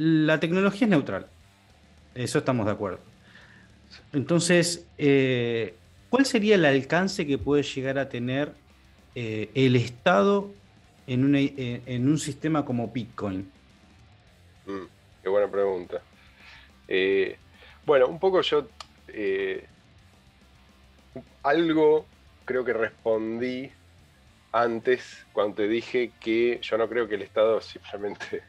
la tecnología es neutral. Eso estamos de acuerdo. Entonces, eh, ¿cuál sería el alcance que puede llegar a tener eh, el Estado en, en, un sistema como Bitcoin? Mm, qué buena pregunta. bueno, un poco yo algo creo que respondí antes cuando te dije que yo no creo que el Estado simplemente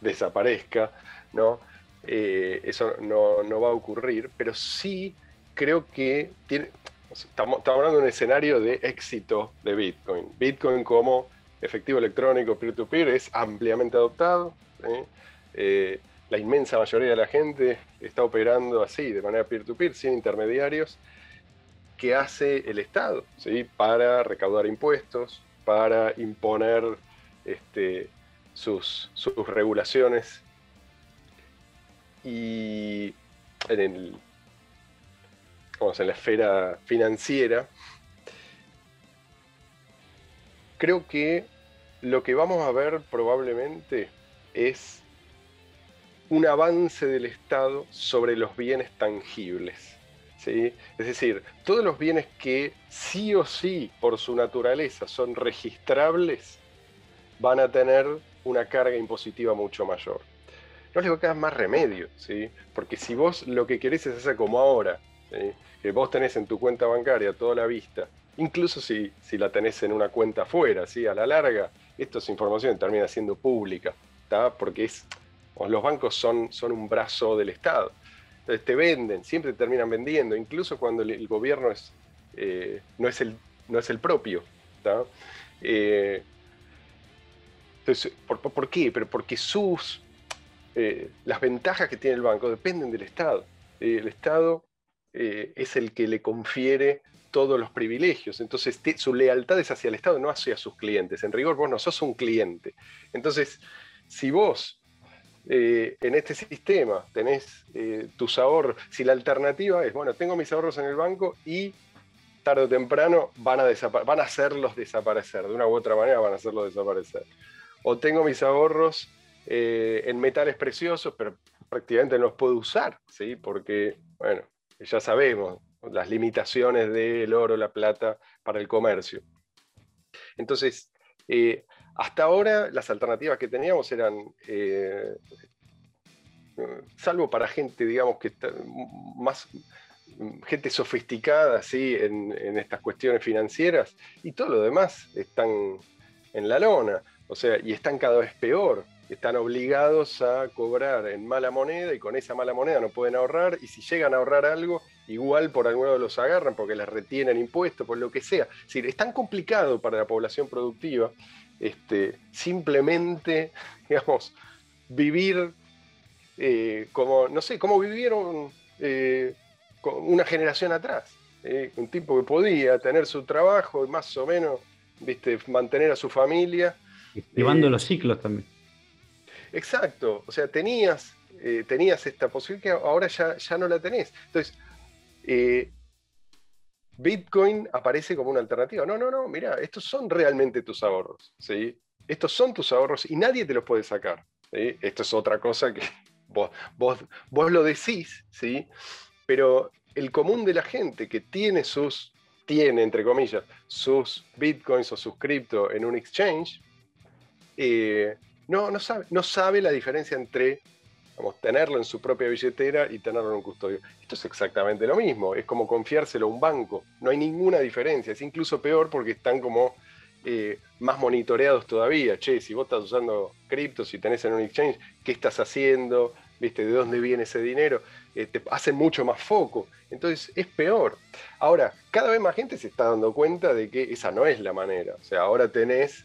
desaparezca, ¿no? Eh, eso no, va a ocurrir, pero sí creo que tiene, estamos, hablando de un escenario de éxito de Bitcoin. Bitcoin como efectivo electrónico peer-to-peer es ampliamente adoptado. Eh, la inmensa mayoría de la gente está operando así, de manera peer to -peer, sin intermediarios que hace el Estado ¿sí? para recaudar impuestos, para imponer este, sus, regulaciones. Y en, el, en la esfera financiera, creo que lo que vamos a ver probablemente es un avance del Estado sobre los bienes tangibles. Es decir, todos los bienes que sí o sí por su naturaleza son registrables van a tener una carga impositiva mucho mayor. No les va a quedar más remedio, ¿sí? porque si vos lo que querés es hacer como ahora, que vos tenés en tu cuenta bancaria toda la vista, incluso si, si la tenés en una cuenta afuera, ¿sí? a la larga, esto es información termina siendo pública, porque es, los bancos son, son un brazo del Estado. Entonces te venden, siempre terminan vendiendo, incluso cuando el, gobierno es, eh, no, es el, no es el propio. Entonces, ¿por, qué? Pero porque sus, eh, las ventajas que tiene el banco dependen del Estado. el Estado es el que le confiere todos los privilegios. Entonces, su lealtad es hacia el Estado, no hacia sus clientes. En rigor, vos no sos un cliente. Entonces, si vos eh, en este sistema tenés eh, tus ahorros, si la alternativa es, bueno, tengo mis ahorros en el banco y tarde o temprano van a, van a hacerlos desaparecer, de una u otra manera van a hacerlos desaparecer. O tengo mis ahorros eh, en metales preciosos, pero prácticamente no los puedo usar, ¿sí? porque, bueno, ya sabemos las limitaciones del oro, la plata para el comercio. Entonces, hasta ahora las alternativas que teníamos eran, eh, salvo para gente, digamos, que más gente sofisticada ¿sí? en, estas cuestiones financieras, y todo lo demás están en la lona, o sea, y están cada vez peor, están obligados a cobrar en mala moneda y con esa mala moneda no pueden ahorrar, y si llegan a ahorrar algo, igual por algún lado los agarran porque les retienen impuestos, por lo que sea. Es es tan complicado para la población productiva este, simplemente, digamos, vivir eh, como, no sé, como vivieron eh, una generación atrás. Eh, un tipo que podía tener su trabajo y más o menos ¿viste? mantener a su familia. Llevando los ciclos también. Exacto, o sea, tenías, tenías esta posibilidad que ahora ya, ya no la tenés. Entonces, Bitcoin aparece como una alternativa. No, no, no, mira, estos son realmente tus ahorros, ¿sí? Estos son tus ahorros y nadie te los puede sacar. Esto es otra cosa que vos, vos, vos lo decís, ¿sí? Pero el común de la gente que tiene sus, tiene, entre comillas, sus bitcoins o sus cripto en un exchange, eh, no, no, sabe, no sabe la diferencia entre tenerlo en su propia billetera y tenerlo en un custodio. Esto es exactamente lo mismo, es como confiárselo a un banco, no hay ninguna diferencia, es incluso peor porque están como eh, más monitoreados todavía. Che, si vos estás usando cripto, si tenés en un exchange, ¿qué estás haciendo? ¿Viste? ¿De dónde viene ese dinero? Eh, te hacen mucho más foco. Entonces es peor. Ahora, cada vez más gente se está dando cuenta de que esa no es la manera. O sea, ahora tenés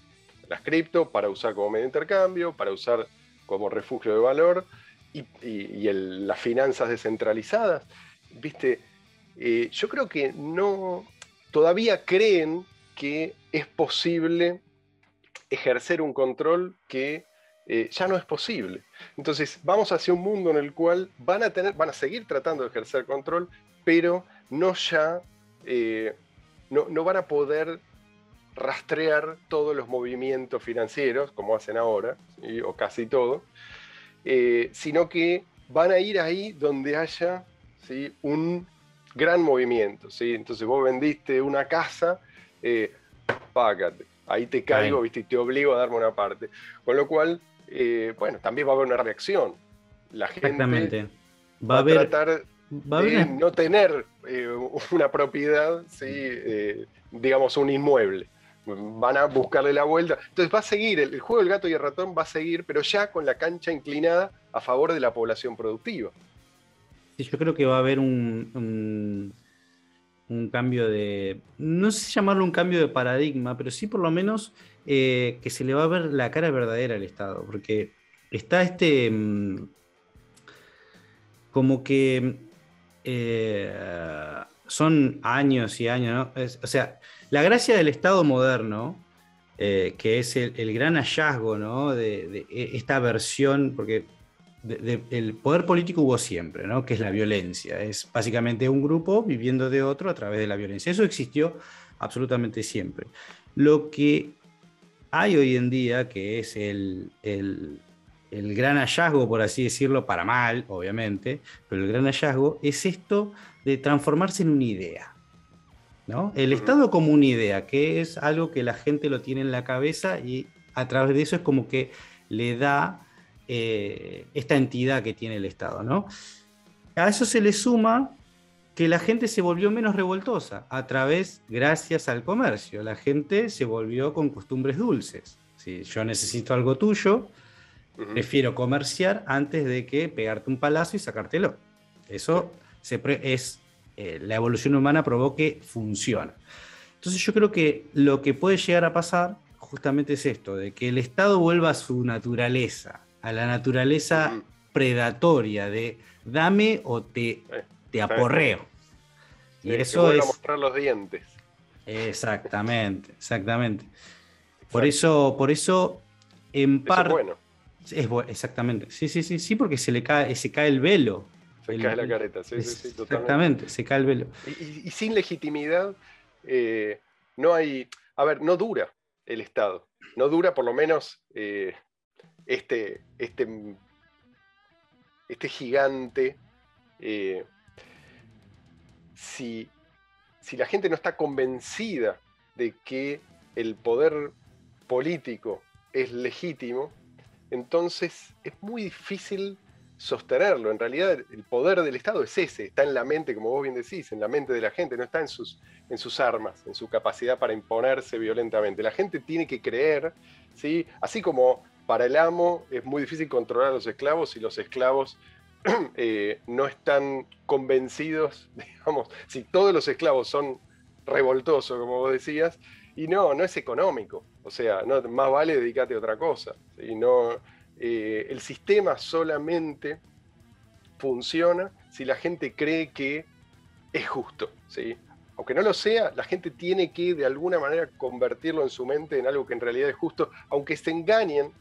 las cripto para usar como medio de intercambio, para usar como refugio de valor, y, las finanzas descentralizadas, ¿viste? Eh, yo creo que no, todavía creen que es posible ejercer un control que eh, ya no es posible. Entonces vamos hacia un mundo en el cual van a, tener, van a seguir tratando de ejercer control, pero no ya, eh, no, no, van a poder rastrear todos los movimientos financieros como hacen ahora, o casi todo, eh, sino que van a ir ahí donde haya ¿sí? un gran movimiento. ¿sí? Entonces vos vendiste una casa, eh, págate, ahí te caigo ¿viste? y te obligo a darme una parte. Con lo cual, eh, bueno, también va a haber una reacción. La gente va, a, tratar de no tener eh, una propiedad, ¿sí? digamos, un inmueble van a buscarle la vuelta. Entonces va a seguir, el, juego del gato y el ratón va a seguir, pero ya con la cancha inclinada a favor de la población productiva. Sí, yo creo que va a haber un, un, cambio de, no sé llamarlo un cambio de paradigma, pero sí por lo menos eh, que se le va a ver la cara verdadera al Estado, porque está este, mm, como que eh, son años y años, ¿no? o sea, la gracia del Estado moderno, eh, que es el, gran hallazgo de, esta versión, porque el poder político hubo siempre, ¿no? que es la violencia. Es básicamente un grupo viviendo de otro a través de la violencia. Eso existió absolutamente siempre. Lo que hay hoy en día, que es el gran hallazgo, por así decirlo, para mal, obviamente, pero el gran hallazgo es esto de transformarse en una idea. El Estado como una idea, que es algo que la gente lo tiene en la cabeza y a través de eso es como que le da eh, esta entidad que tiene el Estado, ¿no? A eso se le suma que la gente se volvió menos revoltosa a través, gracias al comercio. La gente se volvió con costumbres dulces. Si yo necesito algo tuyo, prefiero comerciar antes de que pegarte un palazo y sacártelo. Eso se es eh, la evolución humana provoque funciona. Entonces yo creo que lo que puede llegar a pasar justamente es esto, de que el Estado vuelva a su naturaleza, a la naturaleza predatoria de dame o te, te aporreo. y eso es... mostrar los dientes. Exactamente, exactamente. Por eso, por eso, en parte... bueno. Es bueno, exactamente. Sí, sí, sí, sí, porque se le cae, se cae el velo se cae la careta, sí, sí, sí, Exactamente, se cae el velo. Y, sin legitimidad eh, no hay, a ver, no dura el Estado, no dura por lo menos eh, este, este, este gigante. Eh, si, si la gente no está convencida de que el poder político es legítimo, entonces es muy difícil sostenerlo. En realidad el poder del Estado es ese, está en la mente, como vos bien decís, en la mente de la gente, no está en sus, en sus armas, en su capacidad para imponerse violentamente. La gente tiene que creer, ¿sí? así como para el amo es muy difícil controlar a los esclavos y los esclavos eh, no están convencidos, digamos, si todos los esclavos son revoltosos, como vos decías, y no, no es económico. O sea, no, más vale dedicarte a otra cosa. y No, eh, el sistema solamente funciona si la gente cree que es justo. ¿sí? Aunque no lo sea, la gente tiene que de alguna manera convertirlo en su mente en algo que en realidad es justo, aunque se engañen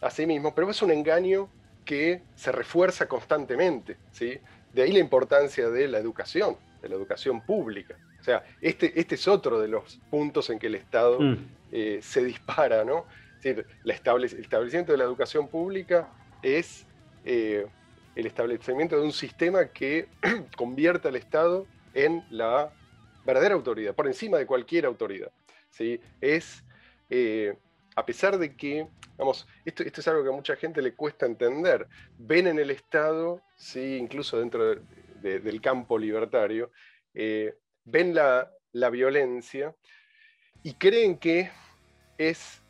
a sí mismos, pero es un engaño que se refuerza constantemente. ¿sí? De ahí la importancia de la educación, de la educación pública. O sea, este, este es otro de los puntos en que el Estado mm. eh, se dispara, ¿no? Decir, el establecimiento de la educación pública es eh, el establecimiento de un sistema que convierta al Estado en la verdadera autoridad, por encima de cualquier autoridad. ¿sí? Es, eh, a pesar de que, vamos, esto, esto, es algo que a mucha gente le cuesta entender, ven en el Estado, ¿sí? incluso dentro del campo libertario, eh, ven la, la violencia y creen que es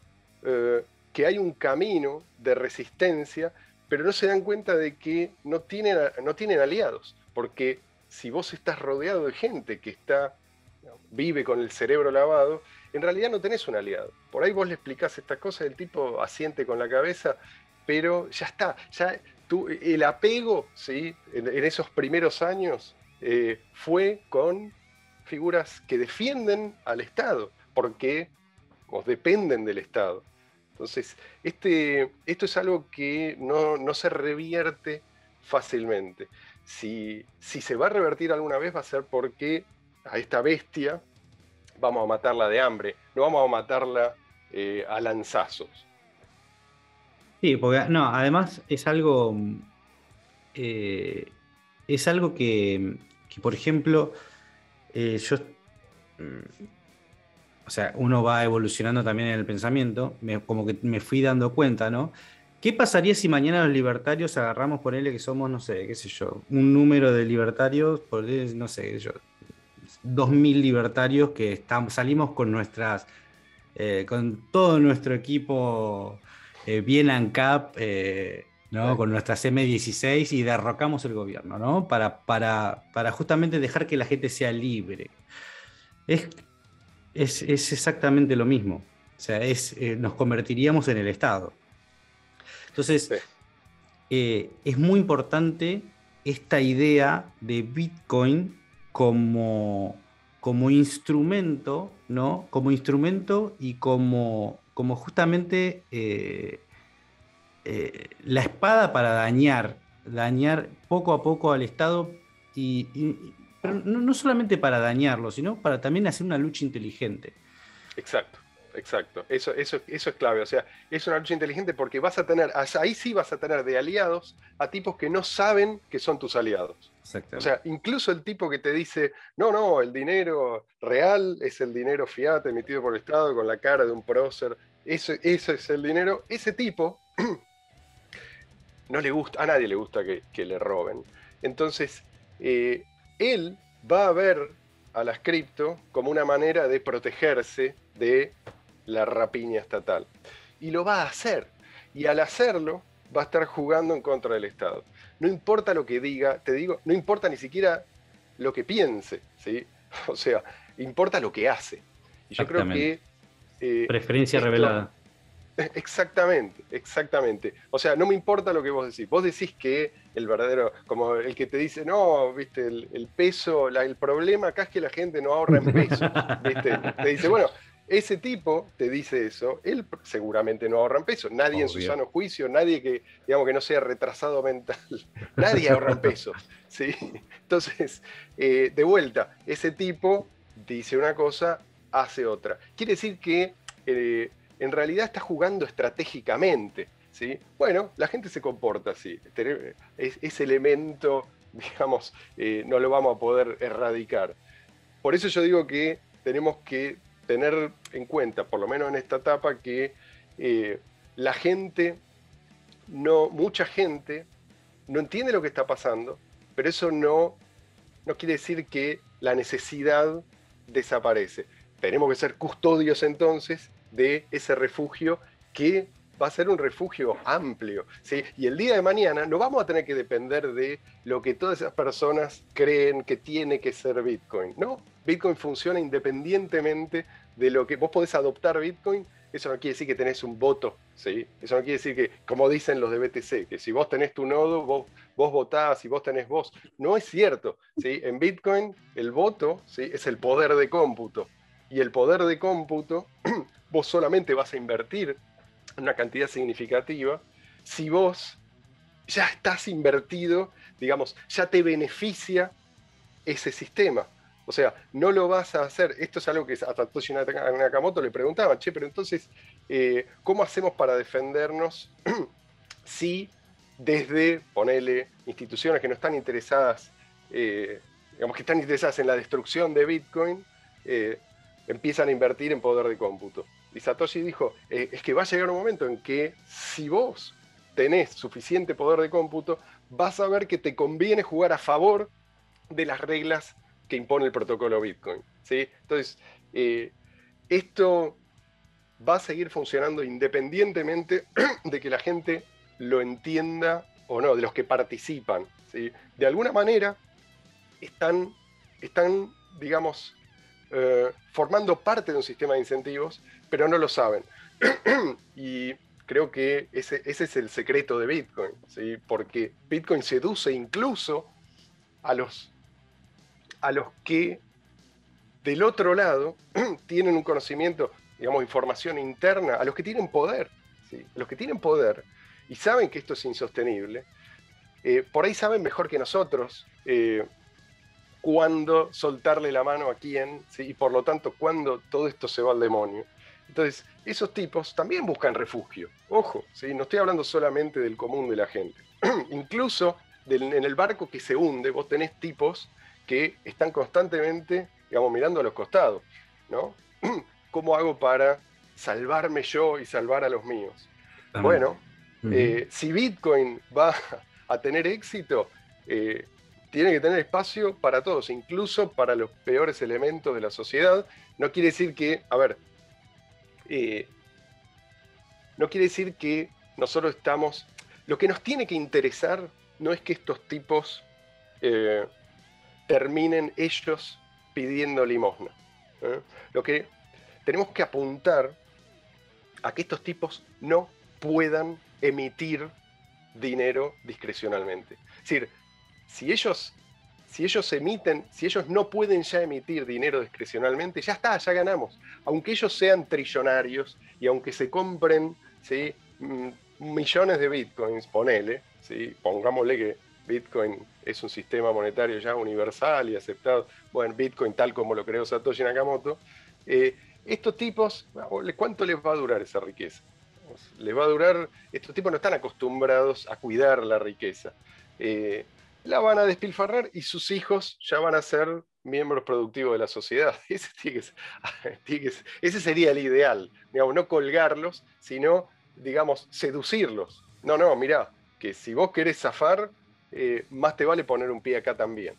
eh, que hay un camino de resistencia, pero no se dan cuenta de que no tienen, aliados, porque si vos estás rodeado de gente que está, vive con el cerebro lavado, en realidad no tenés un aliado. Por ahí vos le explicás estas cosas, el tipo asiente con la cabeza, pero ya está, ya tú, el apego ¿sí? en, esos primeros años eh, fue con figuras que defienden al Estado, porque dependen del Estado. Entonces, este, esto es algo que no, se revierte fácilmente. Si, se va a revertir alguna vez va a ser porque a esta bestia vamos a matarla de hambre, no vamos a matarla eh, a lanzazos. Sí, porque no, además es algo. Eh, es algo que, por ejemplo, eh, yo. O sea, uno va evolucionando también en el pensamiento, como que me fui dando cuenta, ¿no? ¿Qué pasaría si mañana los libertarios agarramos, por él que somos, no sé, qué sé yo, un número de libertarios, por no sé, yo, 2.000 libertarios que estamos, salimos con nuestras, eh, con todo nuestro equipo eh, bien ANCAP, eh, ¿no? con nuestras M16 y derrocamos el gobierno, ¿no? Para, para, para justamente dejar que la gente sea libre. Es, es, exactamente lo mismo. O sea, es, nos convertiríamos en el Estado. Entonces, es muy importante esta idea de Bitcoin como, como instrumento, ¿no? Como instrumento y como, como justamente eh, eh, la espada para dañar, dañar poco a poco al Estado y, no, solamente para dañarlo, sino para también hacer una lucha inteligente. Exacto exacto. Eso, eso, eso es clave. O sea, es una lucha inteligente porque vas a tener, ahí sí vas a tener de aliados a tipos que no saben que son tus aliados. O sea, incluso el tipo que te dice, no, no, el dinero real es el dinero fiat emitido por el Estado con la cara de un prócer. Eso, eso es el dinero. Ese tipo no le gusta, a nadie le gusta que, le roben. Entonces, eh, él va a ver a las cripto como una manera de protegerse de la rapiña estatal. Y lo va a hacer. Y al hacerlo, va a estar jugando en contra del Estado. No importa lo que diga, te digo, no importa ni siquiera lo que piense, ¿sí? O sea, importa lo que hace. Y yo creo que... Eh, Preferencia revelada. Exactamente, exactamente. O sea, no me importa lo que vos decís. Vos decís que el verdadero, como el que te dice, no, viste, el, peso, el problema acá es que la gente no ahorra en peso. ¿viste? Te dice, bueno, ese tipo te dice eso, él seguramente no ahorra en peso. Nadie en su sano juicio, nadie que, digamos, que no sea retrasado mental, nadie ahorra en peso. ¿sí? Entonces, eh, de vuelta, ese tipo dice una cosa, hace otra. Quiere decir que eh, en realidad está jugando estratégicamente. ¿Sí? Bueno, la gente se comporta así. ese elemento, digamos, eh, no lo vamos a poder erradicar. Por eso yo digo que tenemos que tener en cuenta, por lo menos en esta etapa, que eh, la gente, no, mucha gente no entiende lo que está pasando, pero eso no, no quiere decir que la necesidad desaparece. Tenemos que ser custodios entonces de ese refugio que va a ser un refugio amplio. ¿sí? Y el día de mañana no vamos a tener que depender de lo que todas esas personas creen que tiene que ser Bitcoin. No, Bitcoin funciona independientemente de lo que vos podés adoptar Bitcoin. Eso no quiere decir que tenés un voto, ¿sí? Eso no quiere decir que, como dicen los de BTC, que si vos tenés tu nodo, vos, vos votás y vos tenés voz. No es cierto, ¿sí? En Bitcoin el voto ¿sí? es el poder de cómputo. Y el poder de cómputo, vos solamente vas a invertir una cantidad significativa si vos ya estás invertido, digamos, ya te beneficia ese sistema. O sea, no lo vas a hacer. Esto es algo que a Satoshi Nakamoto le preguntaba, che, pero entonces, eh, ¿cómo hacemos para defendernos si desde, ponele, instituciones que no están interesadas, eh, digamos que están interesadas en la destrucción de Bitcoin, eh, empiezan a invertir en poder de cómputo? Y Satoshi dijo, eh, es que va a llegar un momento en que si vos tenés suficiente poder de cómputo, vas a ver que te conviene jugar a favor de las reglas que impone el protocolo Bitcoin. ¿sí? Entonces, eh, esto va a seguir funcionando independientemente de que la gente lo entienda o no, de los que participan. ¿sí? De alguna manera, están, están digamos, eh, formando parte de un sistema de incentivos pero no lo saben. y creo que ese, es el secreto de Bitcoin, ¿sí? porque Bitcoin seduce incluso a los, a los que del otro lado tienen un conocimiento, digamos, información interna, a los que tienen poder, ¿sí? a los que tienen poder y saben que esto es insostenible, eh, por ahí saben mejor que nosotros eh, cuándo soltarle la mano a quién, y por lo tanto cuándo todo esto se va al demonio. Entonces, esos tipos también buscan refugio. Ojo, ¿sí? no estoy hablando solamente del común de la gente. Incluso en el barco que se hunde, vos tenés tipos que están constantemente, digamos, mirando a los costados, ¿no? ¿Cómo hago para salvarme yo y salvar a los míos? Bueno, eh, si Bitcoin va a tener éxito, eh, tiene que tener espacio para todos, incluso para los peores elementos de la sociedad. No quiere decir que, a ver, eh, no quiere decir que nosotros estamos... Lo que nos tiene que interesar no es que estos tipos terminen ellos pidiendo limosna. Lo que tenemos que apuntar a que estos tipos no puedan emitir dinero discrecionalmente. Es decir, si ellos, si ellos emiten, si ellos no pueden ya emitir dinero discrecionalmente, ya está, ya ganamos. Aunque ellos sean trillonarios y aunque se compren ¿sí? Mm, millones de bitcoins, ponele, ¿sí? pongámosle que Bitcoin es un sistema monetario ya universal y aceptado, bueno, Bitcoin tal como lo creó Satoshi Nakamoto, eh, estos tipos, ¿cuánto les va a durar esa riqueza? Les va a durar, estos tipos no están acostumbrados a cuidar la riqueza. Eh, la van a despilfarrar y sus hijos ya van a ser miembros productivos de la sociedad. Ese, sería el ideal, no colgarlos, sino, digamos, seducirlos. No, no, mirá, que si vos querés zafar, eh, más te vale poner un pie acá también.